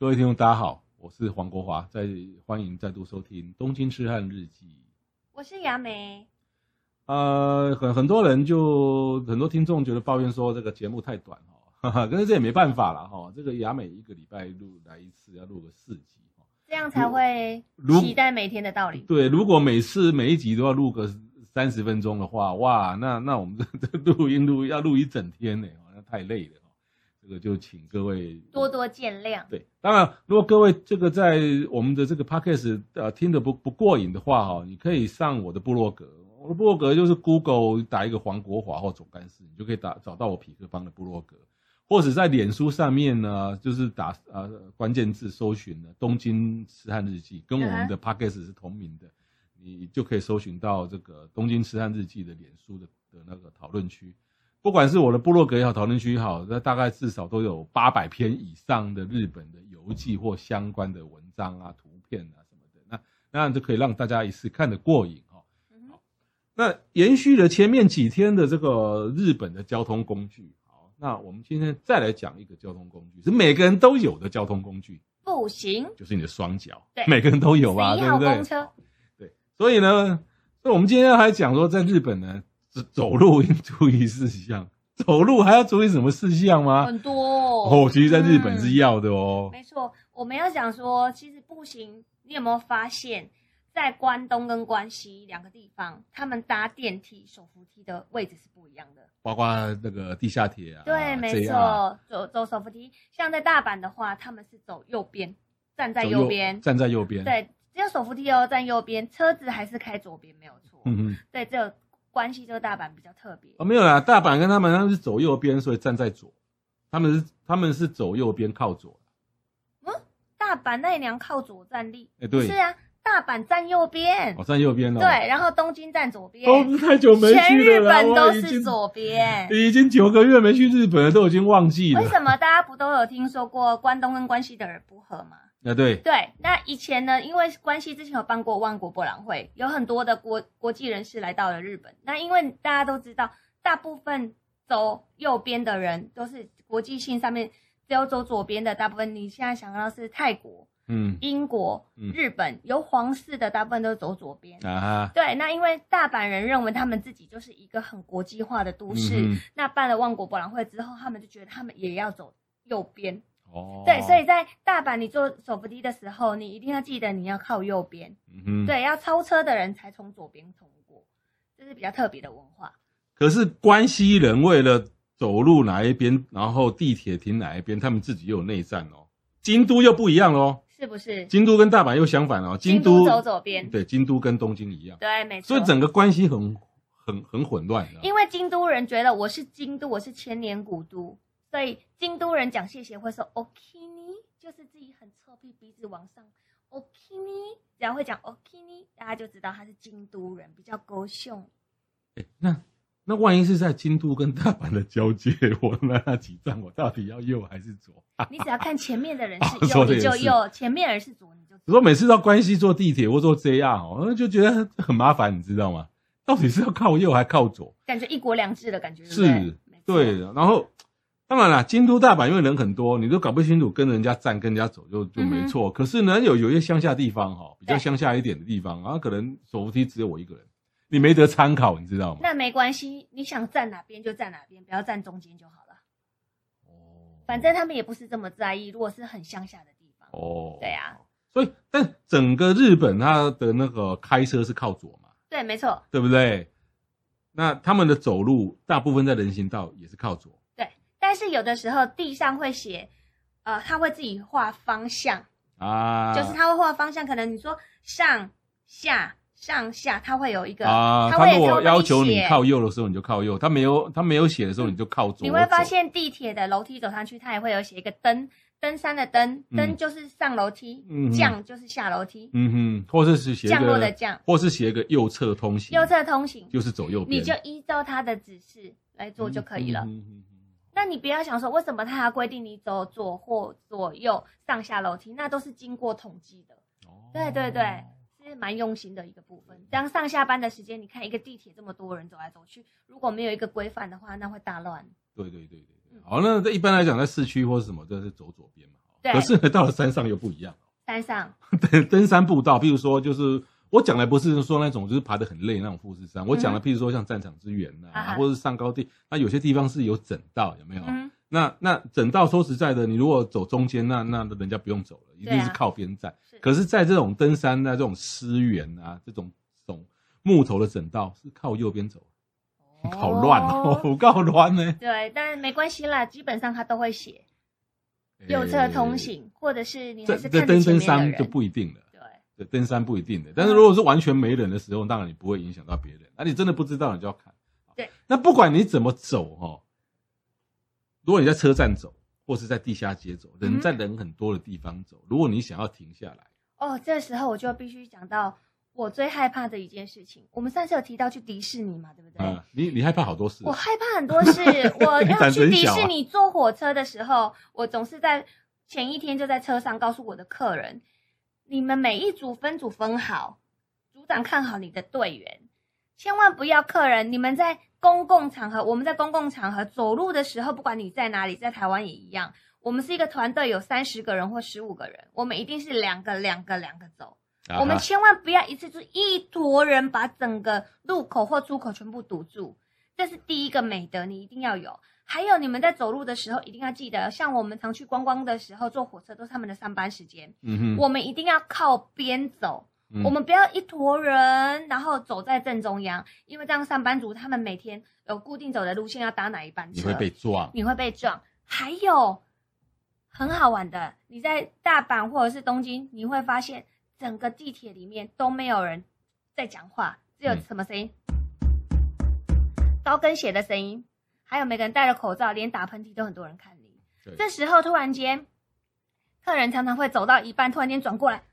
各位听众，大家好，我是黄国华，在欢迎再度收听《东京痴汉日记》。我是雅美。呃，很很多人就很多听众觉得抱怨说这个节目太短哈，哈哈，可是这也没办法了哈。这个雅美一个礼拜录来一次，要录个四集哈，这样才会期待每天的道理。对，如果每次每一集都要录个三十分钟的话，哇，那那我们这这录音录要录一整天呢，那太累了。这个就请各位多多见谅。对，当然，如果各位这个在我们的这个 podcast 呃听得不不过瘾的话哈，你可以上我的部落格，我的部落格就是 Google 打一个黄国华或总干事，你就可以打找到我匹克邦的部落格，或者在脸书上面呢，就是打呃关键字搜寻呢东京痴汉日记，跟我们的 podcast 是同名的，你就可以搜寻到这个东京痴汉日记的脸书的的那个讨论区。不管是我的部落格也好，讨论区也好，那大概至少都有八百篇以上的日本的游记或相关的文章啊、图片啊什么的，那那样就可以让大家一次看得过瘾哈。好，那延续了前面几天的这个日本的交通工具，好，那我们今天再来讲一个交通工具，是每个人都有的交通工具，步行，就是你的双脚，对，每个人都有啊，对不对？对，所以呢，所以我们今天还讲说，在日本呢。走路应注意事项，走路还要注意什么事项吗？很多哦，哦，其实在日本是要的哦。嗯、没错，我们要讲说，其实步行，你有没有发现，在关东跟关西两个地方，他们搭电梯、手扶梯的位置是不一样的，包括那个地下铁啊。对，没错，走走手扶梯，像在大阪的话，他们是走右边，站在右边，站在右边。对，只有手扶梯哦，站右边，车子还是开左边，没有错。嗯哼，对，只有。关系这个大阪比较特别哦，没有啦，大阪跟他们他们是走右边，所以站在左，他们是他们是走右边靠左。嗯，大阪奈良靠左站立，哎、欸，对，是啊，大阪站右边，哦，站右边了，对，然后东京站左边，都太久没去了，全日本都是左边，已经九个月没去日本了，都已经忘记了。为什么大家不都有听说过关东跟关西的人不和吗？啊，对对，那以前呢，因为关系之前有办过万国博览会，有很多的国国际人士来到了日本。那因为大家都知道，大部分走右边的人都是国际性上面，只有走左边的，大部分你现在想到是泰国、嗯，英国、嗯、日本，有皇室的大部分都是走左边啊。对，那因为大阪人认为他们自己就是一个很国际化的都市，嗯、那办了万国博览会之后，他们就觉得他们也要走右边。哦，对，所以在大阪你坐手扶梯的时候，你一定要记得你要靠右边，嗯哼，对，要超车的人才从左边通过，这是比较特别的文化。可是关西人为了走路哪一边，然后地铁停哪一边，他们自己又有内战哦。京都又不一样喽，是不是？京都跟大阪又相反哦。京都，京都走左边，对，京都跟东京一样，对，没错。所以整个关系很很很混乱。因为京都人觉得我是京都，我是千年古都。所以京都人讲谢谢会说 “okini”，就是自己很臭屁，鼻子往上 “okini”，只要会讲 “okini”，大家就知道他是京都人，比较高雄。哎，那那万一是在京都跟大阪的交界，我那几站我到底要右还是左？你只要看前面的人是右，你就右；前面人是左，你就左。我说每次到关西坐地铁或坐 JR 哦，就觉得很麻烦，你知道吗？到底是要靠右还靠左？感觉一国两制的感觉是，对的。然后。当然啦，京都、大阪因为人很多，你都搞不清楚跟人家站、跟人家走就就没错。嗯、可是呢，有有一些乡下地方哈，比较乡下一点的地方，然后可能手扶梯只有我一个人，你没得参考，你知道吗？那没关系，你想站哪边就站哪边，不要站中间就好了。哦，反正他们也不是这么在意。如果是很乡下的地方，哦，对啊。所以，但整个日本它的那个开车是靠左嘛？对，没错，对不对？那他们的走路大部分在人行道也是靠左。但是有的时候地上会写，呃，他会自己画方向啊，就是他会画方向。可能你说上下上下，他会有一个啊。他如果要求你靠右的时候，你就靠右；他没有他没有写的时候，你就靠左。你会发现地铁的楼梯走上去，他也会有写一个灯，登山的登，登就是上楼梯，降就是下楼梯。嗯哼，或者是写降落的降，或是写一个右侧通行。右侧通行就是走右边，你就依照他的指示来做就可以了。那你不要想说，为什么他要规定你走左或左右上下楼梯？那都是经过统计的。哦对对对，是蛮用心的一个部分。这样上下班的时间，你看一个地铁这么多人走来走去，如果没有一个规范的话，那会大乱。对对对对。好，那这一般来讲，在市区或是什么，都是走左边嘛。对。可是到了山上又不一样。山上。登 登山步道，譬如说，就是我讲的不是说那种就是爬得很累那种富士山，我讲的譬如说像战场之原啊，或者是上高地，那有些地方是有整道，有没有？那那整道说实在的，你如果走中间，那那人家不用走了，一定是靠边站。可是，在这种登山的这种湿原啊，这种这种木头的整道是靠右边走。好乱哦，好够乱呢。对，但没关系啦，基本上他都会写右侧通行，或者是你还是看登登山就不一定了。对，登山不一定的。但是如果是完全没人的时候，当然你不会影响到别人。那你真的不知道，你就要看。对。那不管你怎么走哈，如果你在车站走，或是在地下街走，人在人很多的地方走，如果你想要停下来，哦，这时候我就必须讲到。我最害怕的一件事情，我们上次有提到去迪士尼嘛，对不对？啊，你你害怕好多事。我害怕很多事。我 要去迪士尼坐火车的时候，我总是在前一天就在车上告诉我的客人，你们每一组分组分好，组长看好你的队员，千万不要客人。你们在公共场合，我们在公共场合走路的时候，不管你在哪里，在台湾也一样，我们是一个团队，有三十个人或十五个人，我们一定是两个两个两个走。我们千万不要一次就一坨人把整个路口或出口全部堵住，这是第一个美德，你一定要有。还有你们在走路的时候一定要记得，像我们常去观光的时候坐火车都是他们的上班时间，嗯哼，我们一定要靠边走，嗯、我们不要一坨人然后走在正中央，因为这样上班族他们每天有固定走的路线要搭哪一班车，你会被撞，你会被撞。还有很好玩的，你在大阪或者是东京，你会发现。整个地铁里面都没有人在讲话，只有什么声音？嗯、高跟鞋的声音，还有每个人戴着口罩，连打喷嚏都很多人看你。对这时候突然间，客人常常会走到一半，突然间转过来：“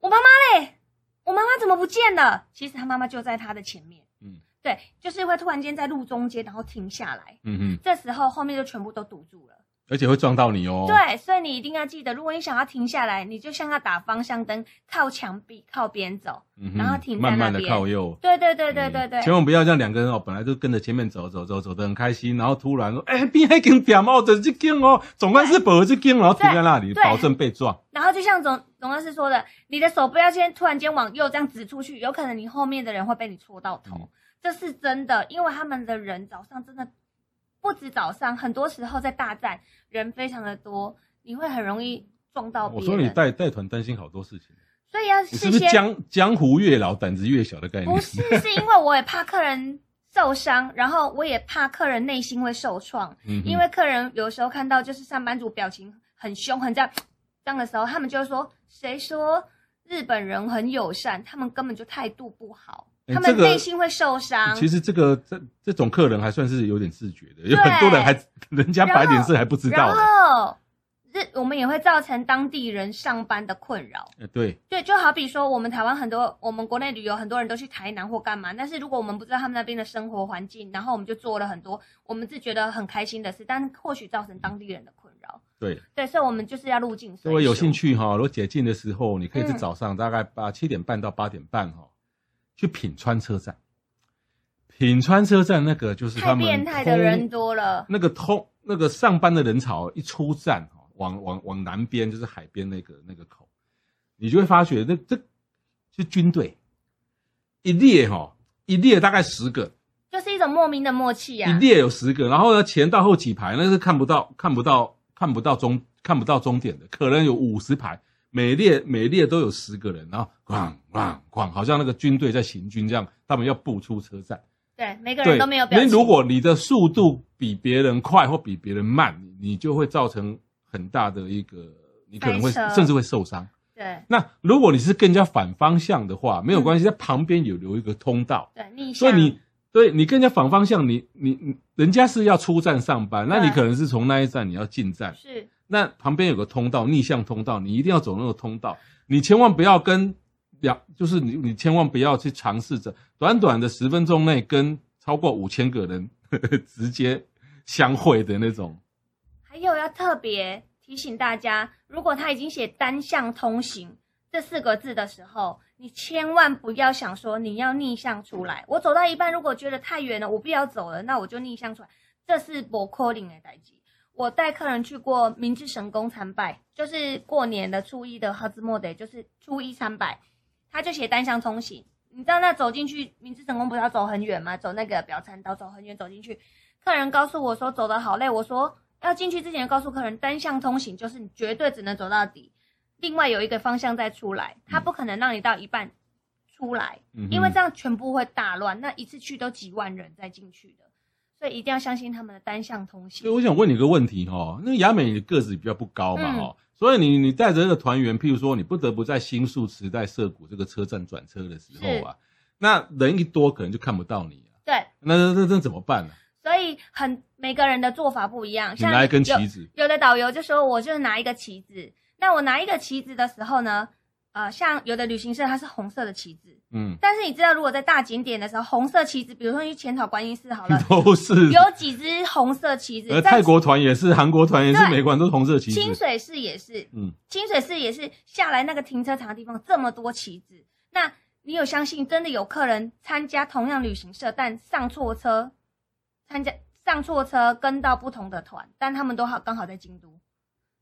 我妈妈嘞？我妈妈怎么不见了？”其实他妈妈就在他的前面。嗯，对，就是会突然间在路中间，然后停下来。嗯嗯，这时候后面就全部都堵住了。而且会撞到你哦。对，所以你一定要记得，如果你想要停下来，你就向他打方向灯，靠墙壁靠边走，嗯、然后停在那边。慢慢的靠右。对对对对对对。千万不要这样，两个人哦，本来就跟着前面走走走走的很开心，然后突然说，哎、欸，边还跟点哦，这这跟哦，总干事保这跟，然后停在那里，保证被撞。然后就像总总干事说的，你的手不要先突然间往右这样指出去，有可能你后面的人会被你戳到头，嗯、这是真的，因为他们的人早上真的。不止早上，很多时候在大站人非常的多，你会很容易撞到别人。我说你带带团担心好多事情，所以要事先。是不是江江湖越老胆子越小的概念？不是，是因为我也怕客人受伤，然后我也怕客人内心会受创。嗯，因为客人有时候看到就是上班族表情很凶，很这样这样的时候，他们就会说：“谁说日本人很友善？他们根本就态度不好。”他们内心会受伤。其实这个这这种客人还算是有点自觉的，有很多人还人家白脸色还不知道。然后，这我们也会造成当地人上班的困扰。哎，对对，就好比说我们台湾很多，我们国内旅游很多人都去台南或干嘛，但是如果我们不知道他们那边的生活环境，然后我们就做了很多我们自觉得很开心的事，但或许造成当地人的困扰。对对，所以我们就是要入境。如果有兴趣哈，如果解禁的时候，你可以是早上大概八七点半到八点半哈。去品川车站，品川车站那个就是他们太变态的人多了。那个通那个上班的人潮一出站，往往往南边就是海边那个那个口，你就会发觉那这是军队一列哈，一列大概十个，就是一种莫名的默契啊。一列有十个，然后呢前到后几排那是看不到看不到看不到终看不到终点的，可能有五十排。每列每列都有十个人，然后咣咣咣，好像那个军队在行军这样，他们要步出车站。对，每个人都没有表情。那如果你的速度比别人快或比别人慢，你就会造成很大的一个，你可能会甚至会受伤。对。那如果你是更加反方向的话，没有关系，在旁边有留一个通道。对，逆向。所以你对你更加反方向，你你你，人家是要出站上班，那你可能是从那一站你要进站。是。那旁边有个通道，逆向通道，你一定要走那个通道，你千万不要跟两，就是你你千万不要去尝试着短短的十分钟内跟超过五千个人呵 呵直接相会的那种。还有要特别提醒大家，如果他已经写单向通行这四个字的时候，你千万不要想说你要逆向出来。我走到一半，如果觉得太远了，我不要走了，那我就逆向出来。这是不可能的代际。我带客人去过明治神宫参拜，就是过年的初一的哈兹莫德，就是初一参拜，他就写单向通行。你知道那走进去明治神宫不是要走很远吗？走那个表参道走很远，走进去，客人告诉我说走的好累。我说要进去之前告诉客人单向通行，就是你绝对只能走到底，另外有一个方向再出来，他不可能让你到一半出来，嗯、因为这样全部会大乱。那一次去都几万人再进去的。所以一定要相信他们的单向通行。所以我想问你个问题哈，那个雅美你的个子比较不高嘛哈，嗯、所以你你带着那个团员，譬如说你不得不在新宿池袋涩谷这个车站转车的时候啊，那人一多可能就看不到你啊。对，那那那，那怎么办呢、啊？所以很每个人的做法不一样，像你拿一根旗子，有的导游就说我就是拿一个旗子，那我拿一个旗子的时候呢？呃，像有的旅行社它是红色的旗子，嗯，但是你知道，如果在大景点的时候，红色旗子，比如说去浅草观音寺好了，都是有几只红色旗子。而泰国团也是，韩国团也是，对美国都是红色旗子。清水寺也是，嗯，清水寺也是下来那个停车场的地方这么多旗子，那你有相信真的有客人参加同样旅行社，但上错车，参加上错车跟到不同的团，但他们都好刚好在京都。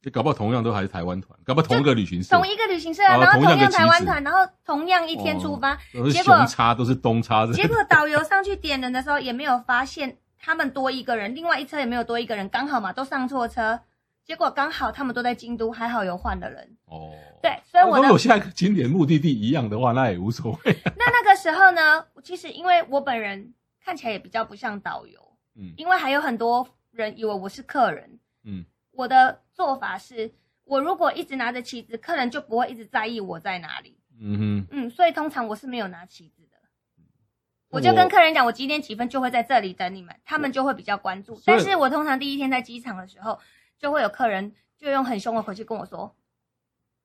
就搞不好同样都还是台湾团，搞不好同一个旅行社，同一个旅行社，然后同样台湾团，然后同样一天出发，结果差都是东差。结果导游 上去点人的时候也没有发现他们多一个人，另外一车也没有多一个人，刚好嘛都上错车，结果刚好他们都在京都，还好有换的人。哦，对，所以我如果下一个景点目的地一样的话，那也无所谓。那那个时候呢，其实因为我本人看起来也比较不像导游，嗯，因为还有很多人以为我是客人，嗯。我的做法是，我如果一直拿着旗子，客人就不会一直在意我在哪里。嗯哼，嗯，所以通常我是没有拿旗子的，我就跟客人讲，我几点几分就会在这里等你们，他们就会比较关注。但是我通常第一天在机场的时候，就会有客人就用很凶的口气跟我说，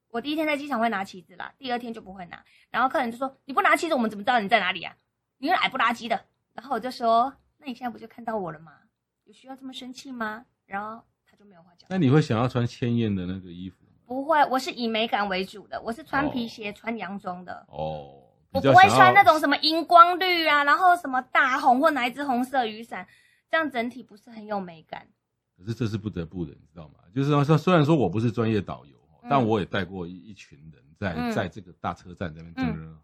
我第一天在机场会拿旗子啦，第二天就不会拿。然后客人就说，你不拿旗子，我们怎么知道你在哪里啊？你是矮不拉几的。然后我就说，那你现在不就看到我了吗？有需要这么生气吗？然后。没有话讲。那你会想要穿鲜艳的那个衣服？不会，我是以美感为主的。我是穿皮鞋、哦、穿洋装的。哦，我不会穿那种什么荧光绿啊，然后什么大红或哪一只红色雨伞，这样整体不是很有美感。可是这是不得不的，你知道吗？就是说，虽然说我不是专业导游，嗯、但我也带过一一群人在、嗯、在这个大车站这边。嗯、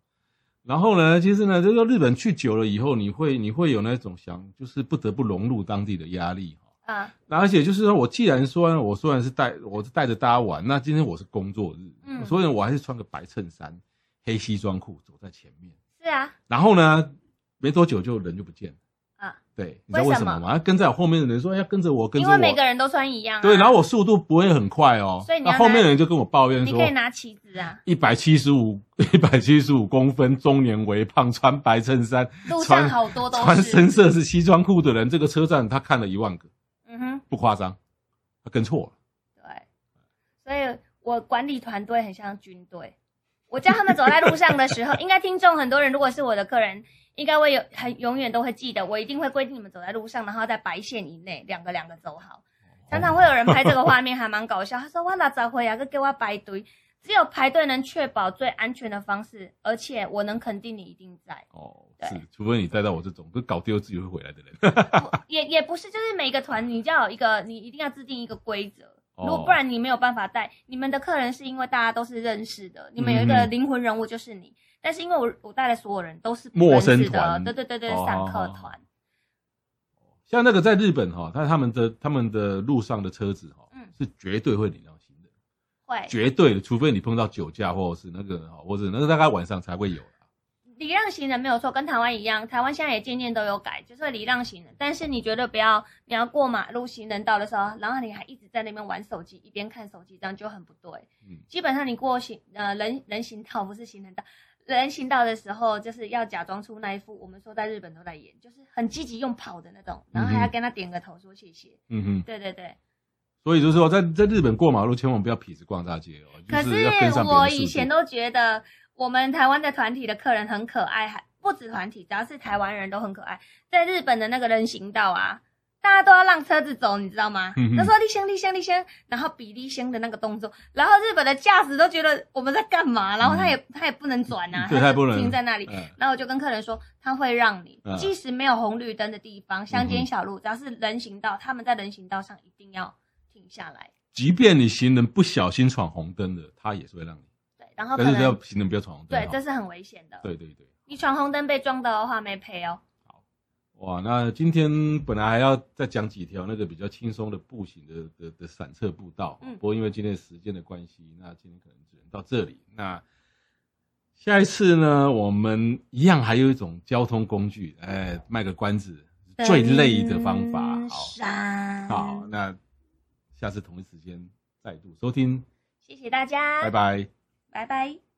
然后呢，其实呢，这个日本去久了以后，你会你会有那种想，就是不得不融入当地的压力。啊，那而且就是说，我既然说，我虽然是带，我是带着大家玩，那今天我是工作日，嗯，所以我还是穿个白衬衫、黑西装裤走在前面。是啊，然后呢，没多久就人就不见了。啊，对，你知道为什么吗？跟在我后面的人说要跟着我，跟着我，因为每个人都穿一样。对，然后我速度不会很快哦，所以那后面的人就跟我抱怨说，你可以拿旗子啊，一百七十五，一百七十五公分，中年微胖，穿白衬衫，路上好多都穿深色是西装裤的人，这个车站他看了一万个。不夸张，他跟错了。对，所以我管理团队很像军队。我叫他们走在路上的时候，应该听众很多人，如果是我的客人，应该会有很永远都会记得，我一定会规定你们走在路上，然后在白线以内，两个两个走好。常常会有人拍这个画面，还蛮搞笑。他说：“哇，哪咋会啊？给我排队，只有排队能确保最安全的方式，而且我能肯定你一定在。”哦。是，除非你带到我这种，就搞丢自己会回来的人。也也不是，就是每个团你就要有一个，你一定要制定一个规则。如果不然你没有办法带你们的客人，是因为大家都是认识的，你们有一个灵魂人物就是你。但是因为我我带的所有人都是陌生的，对对对对，散客团。像那个在日本哈，他他们的他们的路上的车子哈，是绝对会礼让行人，会绝对的，除非你碰到酒驾或者是那个哈，或者那个大概晚上才会有。礼让行人没有错，跟台湾一样，台湾现在也渐渐都有改，就是礼让行人。但是你绝对不要，你要过马路行人道的时候，然后你还一直在那边玩手机，一边看手机，这样就很不对。嗯，基本上你过行呃人人行道不是行人道，人行道的时候，就是要假装出那一副我们说在日本都在演，就是很积极用跑的那种，然后还要跟他点个头说谢谢。嗯哼，对对对。所以就是说，在在日本过马路千万不要痞子逛大街哦。可是我以前都觉得我们台湾的团体的客人很可爱，还不止团体，只要是台湾人都很可爱。在日本的那个人行道啊。大家都要让车子走，你知道吗？他、嗯、说“立先，立先，立先”，然后比立先的那个动作，然后日本的驾驶都觉得我们在干嘛，然后他也、嗯、他也不能转啊，对，他不能停在那里。然后我就跟客人说，他会让你，嗯、即使没有红绿灯的地方，乡间小路，只要是人行道，他们在人行道上一定要停下来。即便你行人不小心闯红灯了，他也是会让你。对，然后可是要行人不要闯红灯。对，这是很危险的。对对对，你闯红灯被撞到的话没赔哦。哇，那今天本来还要再讲几条那个比较轻松的步行的的的散策步道，嗯，不过因为今天时间的关系，那今天可能只能到这里。那下一次呢，我们一样还有一种交通工具，哎，卖个关子，最累的方法。好，好，那下次同一时间再度收听，谢谢大家，拜拜，拜拜。